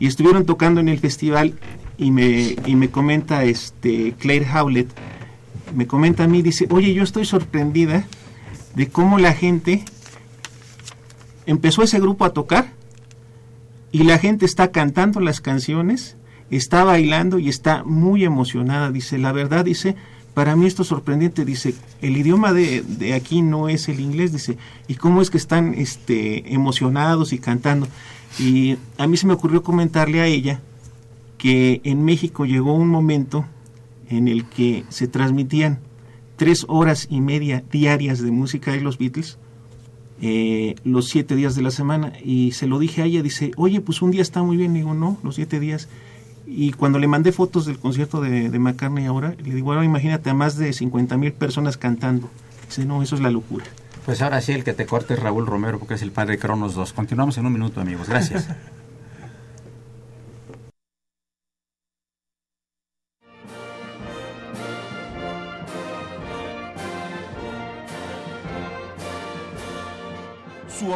y estuvieron tocando en el festival y me, y me comenta este Claire Howlett me comenta a mí dice oye yo estoy sorprendida de cómo la gente empezó ese grupo a tocar y la gente está cantando las canciones está bailando y está muy emocionada. Dice, la verdad, dice, para mí esto es sorprendente. Dice, el idioma de, de, aquí no es el inglés. Dice, ¿y cómo es que están este, emocionados y cantando? Y a mí se me ocurrió comentarle a ella que en México llegó un momento en el que se transmitían tres horas y media diarias de música de los Beatles. Eh, los siete días de la semana y se lo dije a ella, dice, oye, pues un día está muy bien, digo, no, los siete días y cuando le mandé fotos del concierto de, de McCartney ahora, le digo, ahora imagínate a más de 50 mil personas cantando. Dice, no, eso es la locura. Pues ahora sí, el que te corte es Raúl Romero, porque es el padre Cronos 2. Continuamos en un minuto, amigos. Gracias.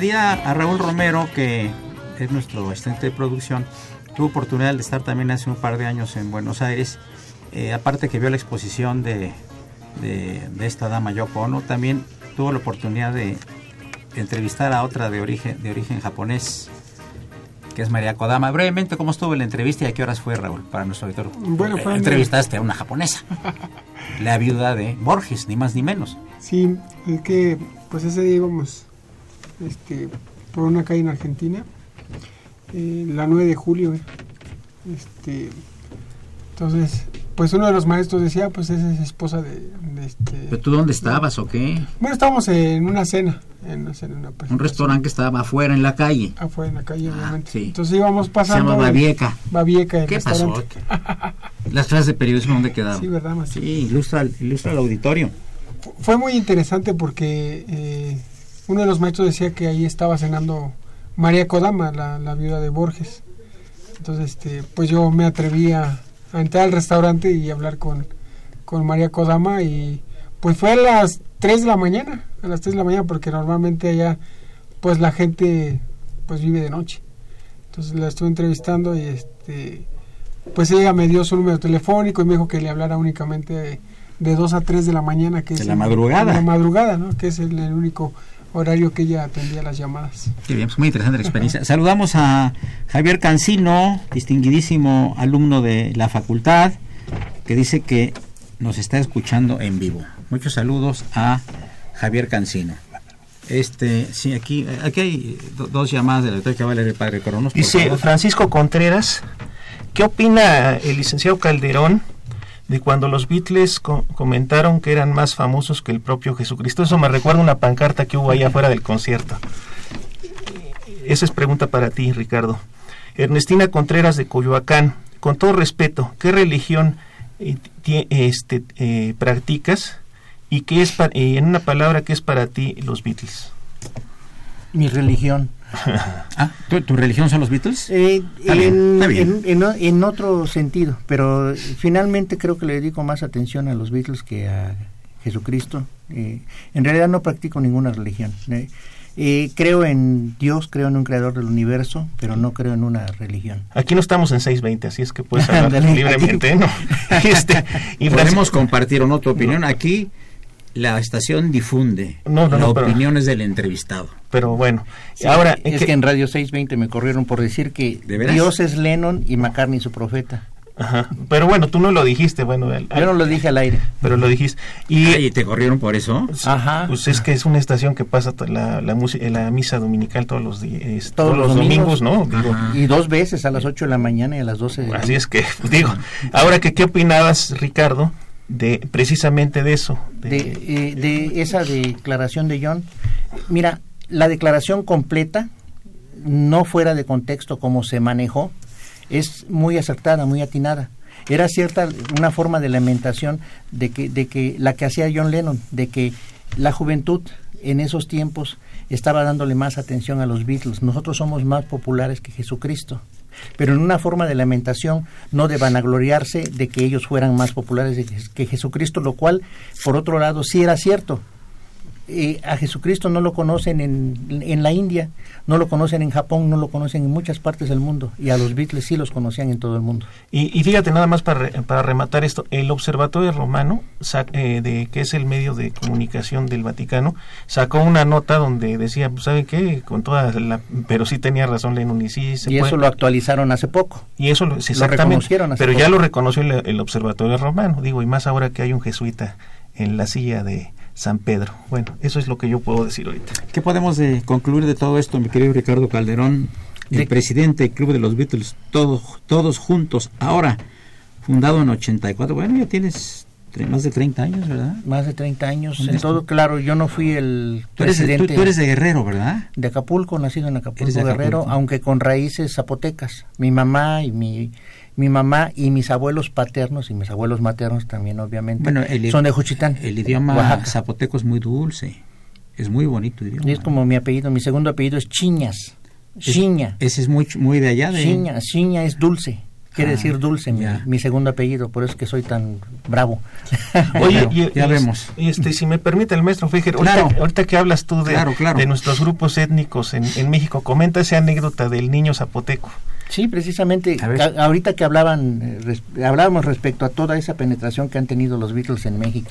Le pedía a Raúl Romero, que es nuestro asistente de producción, tuvo oportunidad de estar también hace un par de años en Buenos Aires, eh, aparte que vio la exposición de, de, de, esta dama Yoko Ono, también tuvo la oportunidad de entrevistar a otra de origen, de origen japonés, que es María Kodama. Brevemente, ¿cómo estuvo la entrevista y a qué horas fue, Raúl, para nuestro auditorio? Bueno, fue eh, Entrevistaste a una japonesa, la viuda de Borges, ni más ni menos. Sí, es que pues ese día íbamos este, por una calle en Argentina, eh, la 9 de julio. Eh. Este, entonces, pues uno de los maestros decía, pues esa es esposa de, de este... ¿Pero tú dónde estabas o qué? Bueno, estábamos en una cena, en una cena, una Un restaurante que estaba afuera en la calle. Afuera en la calle, Ah, obviamente. sí. Entonces íbamos pasando... Se llama el- Babieca. Babieca, el ¿Qué pasó? Las clases de periodismo, ¿dónde quedaron? Sí, ¿verdad? Sí, ilustra, ilustra el auditorio. Fue muy interesante porque eh, uno de los maestros decía que ahí estaba cenando María Kodama, la, la viuda de Borges. Entonces, este, pues yo me atreví a, a entrar al restaurante y hablar con, con María Kodama y pues fue a las 3 de la mañana, a las 3 de la mañana porque normalmente allá pues la gente pues vive de noche. Entonces la estuve entrevistando y este pues ella me dio su número telefónico y me dijo que le hablara únicamente de, de 2 a 3 de la mañana que De es la el- madrugada. de la madrugada, ¿no? Que es el, el único horario que ella atendía las llamadas. Qué bien, pues muy interesante la experiencia. Saludamos a Javier Cancino, distinguidísimo alumno de la facultad, que dice que nos está escuchando en vivo. Muchos saludos a Javier Cancino. Este, sí, aquí, aquí hay do- dos llamadas del doctor que va a leer el padre Coronos. Dice favor. Francisco Contreras, ¿qué opina el licenciado Calderón de cuando los Beatles co- comentaron que eran más famosos que el propio Jesucristo? Eso me recuerda una pancarta que hubo allá afuera del concierto. Esa es pregunta para ti, Ricardo. Ernestina Contreras de Coyoacán, con todo respeto, ¿qué religión eh, este, eh, practicas? ¿Y qué es, eh, en una palabra, qué es para ti los Beatles? Mi religión. Ah, ¿tu, tu religión son los Beatles? Eh, Está bien, en, está bien. en- en- en otro sentido, pero finalmente creo que le dedico más atención a los Beatles que a Jesucristo. Eh, en realidad no practico ninguna religión. Eh, eh, creo en Dios, creo en un creador del universo, pero no creo en una religión. Aquí no estamos en 620, así es que puedes hablar libremente, ¿no? Este, y Podemos compartir o no tu opinión. Aquí la estación difunde. No, no, la no, pero- opinión es del entrevistado. Pero bueno, Sí, ahora es que, en Radio 620 me corrieron por decir que. Dios es Lennon y McCartney su profeta. Ajá, pero bueno, tú no lo dijiste, bueno, al- Yo no lo dije al aire. pero lo dijiste. Y Ay, ¿te corrieron por eso? Ajá. pues es que es una estación que pasa la, la, música, la misa dominical todos los días, Todos todos, los los domingos, domingos. ¿no? Digo. Y dos veces a las 8 de la mañana y a las 12 de la así es que pues, digo, ahora que qué opinabas, Ricardo, de precisamente de eso, de, de, eh, de esa declaración de John. Mira, la declaración completa, no fuera de contexto como se manejó, es muy acertada, muy atinada. Era cierta una forma de lamentación de que, de que la que hacía John Lennon, de que la juventud en esos tiempos estaba dándole más atención a los Beatles. Nosotros somos más populares que Jesucristo. Pero en una forma de lamentación, no de vanagloriarse de que ellos fueran más populares que Jesucristo, lo cual, por otro lado, sí era cierto. Eh, a Jesucristo no lo conocen en, en la India, no lo conocen en Japón, no lo conocen en muchas partes del mundo, y a los Beatles sí los conocían en todo el mundo. Y, y fíjate nada más para, re- para rematar esto, el Observatorio Romano, eh, de, que es el medio de comunicación del Vaticano, sacó una nota donde decía, pues, ¿saben qué? Con toda la, pero sí tenía razón Lennon y sí se y puede- eso lo actualizaron hace poco. y eso lo, sí, lo exactamente, reconocieron hace pero ya lo reconoció el, el Observatorio Romano, digo, y más ahora que hay un jesuita en la silla de San Pedro. Bueno, eso es lo que yo puedo decir ahorita. ¿Qué podemos eh, concluir de todo esto, mi querido Ricardo Calderón, el De- presidente del Club de los Beatles, todos, todos juntos, ahora fundado en 84? Bueno, ya tienes más de 30 años, ¿verdad? Más de 30 años. ¿Dónde En todo, claro, yo no fui el Tú eres, tú- presidente tú eres de Guerrero, ¿verdad? de Acapulco, nacido en Acapulco, Eres de Guerrero, Acapulco. aunque con raíces zapotecas. Mi mamá y mi mi mamá y mis abuelos paternos y mis abuelos maternos también obviamente Bueno, el- son de Juchitán. El idioma Oaxaca. zapoteco es muy dulce, es muy bonito idioma. Y es como mi apellido, mi segundo apellido es Chiñas. Es- Chiña. Ese es muy, muy de allá. De... Chiña, Chiña es dulce. Quiere Ah, decir dulce mi, segundo apellido, por eso es que soy tan bravo. Oye, y, ya y- vemos. y este, si me permite el maestro Fijer, Claro. ahorita, ahorita que hablas tú de, Claro, claro. de nuestros grupos étnicos en, en México, comenta esa anécdota del niño zapoteco. Sí, precisamente, A ahorita que hablaban, eh, res- hablábamos respecto a toda esa penetración que han tenido los Beatles en México.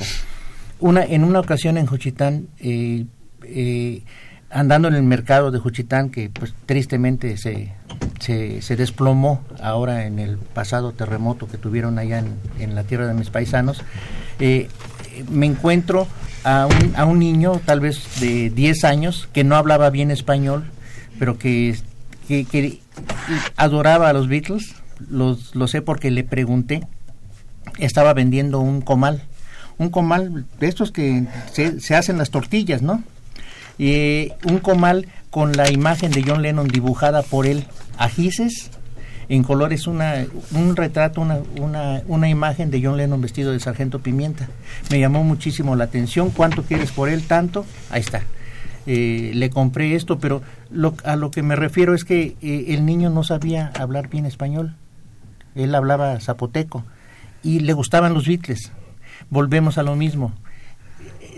Una, en una ocasión en Juchitán, eh, eh, andando en el mercado de Juchitán, que pues tristemente se, se, desplomó ahora en el pasado terremoto que tuvieron allá en, en la tierra de mis paisanos, eh, me encuentro a un, a un niño, tal vez de 10 años, que no hablaba bien español, pero que, que, que adoraba a los Beatles, los, lo sé porque le pregunté, estaba vendiendo un comal, un comal de estos que se, se hacen las tortillas, ¿no? Y un comal con la imagen de John Lennon dibujada por él, ajices, en color es una, un retrato, una, una, una imagen de John Lennon vestido de sargento pimienta. Me llamó muchísimo la atención. ¿Cuánto quieres por él? Tanto. Ahí está. Eh, le compré esto, pero lo, a lo que me refiero es que eh, el niño no sabía hablar bien español. Él hablaba zapoteco y le gustaban los Beatles. Volvemos a lo mismo.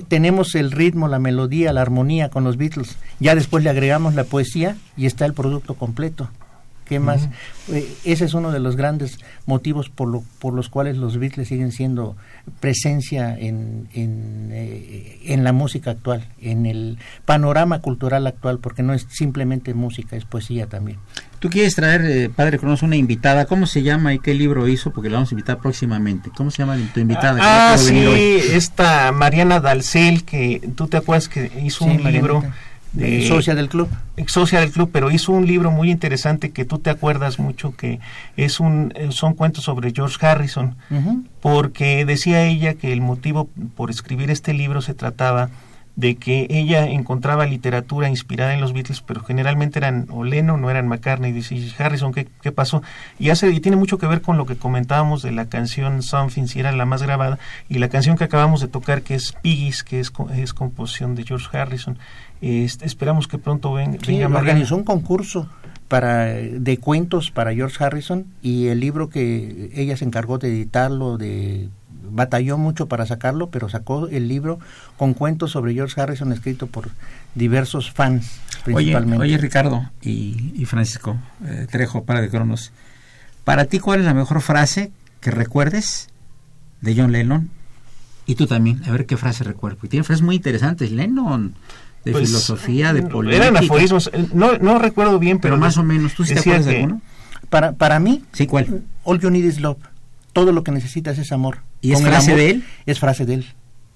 Tenemos el ritmo, la melodía, la armonía con los Beatles. Ya después le agregamos la poesía y está el producto completo. ¿Qué más? Eh, ese es uno de los grandes motivos por, lo, por los cuales los Beatles siguen siendo presencia en, en, eh, en la música actual, en el panorama cultural actual, porque no es simplemente música, es poesía también. Tú quieres traer, eh, Padre Cronos, una invitada. ¿Cómo se llama y qué libro hizo? Porque la vamos a invitar próximamente. ¿Cómo se llama tu invitada? Ah, sí, hoy? esta Mariana Dalcel, que tú te acuerdas que hizo Sí, un libro. Eh, socia del club. socia del club, pero hizo un libro muy interesante que tú te acuerdas mucho que es un eh, son cuentos sobre George Harrison, porque decía ella que el motivo por escribir este libro se trataba de que ella encontraba literatura inspirada en los Beatles, pero generalmente eran o Lennon, no eran McCartney, dice "¿Y Harrison, ¿qué, qué pasó? Y hace y tiene mucho que ver con lo que comentábamos de la canción Something, si era la más grabada, y la canción que acabamos de tocar, que es Piggies, que es, es composición de George Harrison. Este, esperamos que pronto ven- Sí, venga Mariana. organizó un concurso para de cuentos para George Harrison y el libro que ella se encargó de editarlo, de batalló mucho para sacarlo, pero sacó el libro con cuentos sobre George Harrison escrito por diversos fans Oye, principalmente. oye, Ricardo y, y Francisco eh, Trejo, para de Cronos. Para ti, ¿cuál es la mejor frase que recuerdes de John Lennon? Y tú también, a ver qué frase recuerdas. Porque tiene frases muy interesantes. Lennon, de Pues, filosofía, de política. Eran aforismos, eh, no, no recuerdo bien, pero, Pero más o menos, ¿tú sí te acuerdas de alguno? Para para mí, Sí, ¿cuál? All You Need Is Love. Todo lo que necesitas es amor. ¿Y es frase amor- de él? Es frase de él.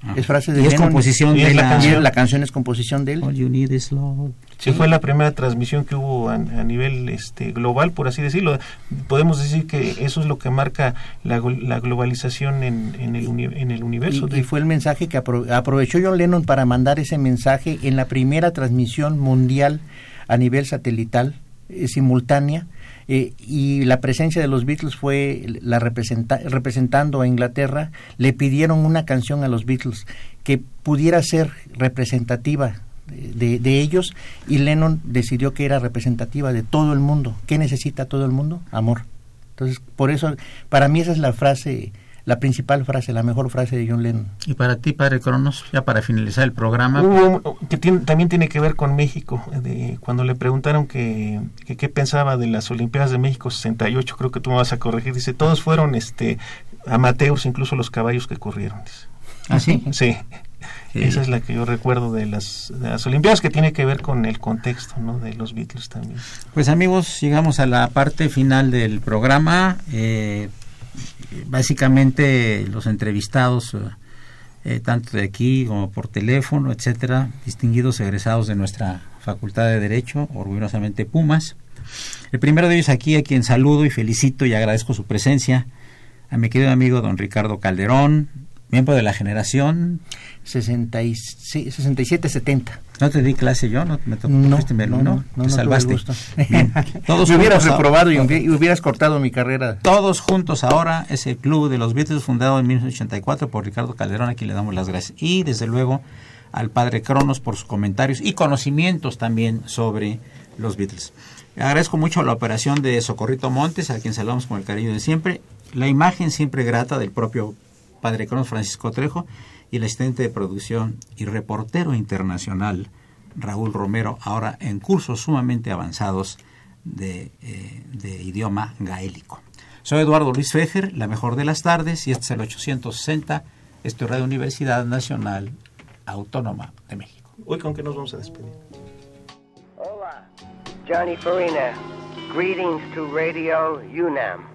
Ah. Es frase de Y es Lennon. composición Y de es la la... canción. La canción es composición de él. All you need is love. Sí, fue la primera transmisión que hubo a, a nivel este, global, por así decirlo. Podemos decir que eso es lo que marca la, la globalización en, en, el, uni- en el universo. Y, y fue el mensaje que apro- aprovechó John Lennon para mandar ese mensaje en la primera transmisión mundial a nivel satelital eh, simultánea eh, y la presencia de los Beatles fue la representa- representando a Inglaterra le pidieron una canción a los Beatles que pudiera ser representativa de, de ellos y Lennon decidió que era representativa de todo el mundo. ¿Qué necesita todo el mundo? Amor. Entonces, por eso, para mí esa es la frase, la principal frase, la mejor frase de John Lennon. Y para ti, Padre Cronos, ya para finalizar el programa, Hubo que tiene- también tiene que ver con México. De, cuando le preguntaron que, que qué pensaba de las Olimpiadas de México 68, creo que tú me vas a corregir, dice, todos fueron este amateurs, incluso los caballos que corrieron. dice. ¿Ah, sí? Sí. Sí. Esa es la que yo recuerdo de las, de las Olimpiadas, que tiene que ver con el contexto ¿no? de los Beatles también. Pues amigos, llegamos a la parte final del programa. Eh, básicamente los entrevistados, eh, eh, tanto de aquí como por teléfono, etcétera, distinguidos egresados de nuestra Facultad de Derecho, orgullosamente Pumas. El primero de ellos aquí, a quien saludo y felicito y agradezco su presencia, a mi querido amigo don Ricardo Calderón, miembro de la generación. 67-70. No te di clase yo, no me tocó. No, no, no, no, te salvaste. Bien. Todos Me hubieras reprobado y hubieras cortado mi carrera. Todos juntos ahora es el Club de los Beatles fundado en 1984 por Ricardo Calderón, a quien le damos las gracias. Y desde luego al padre Cronos por sus comentarios y conocimientos también sobre los Beatles. Agradezco mucho la operación de Socorrito Montes, a quien saludamos con el cariño de siempre. La imagen siempre grata del propio padre Cronos Francisco Trejo y el asistente de producción y reportero internacional Raúl Romero, ahora en cursos sumamente avanzados de, eh, de idioma gaélico. Soy Eduardo Luis Fejer, la mejor de las tardes, y este es el 860, esto es Radio Universidad Nacional Autónoma de México. Hoy con qué nos vamos a despedir. Hola, Johnny Farina. Greetings to Radio UNAM.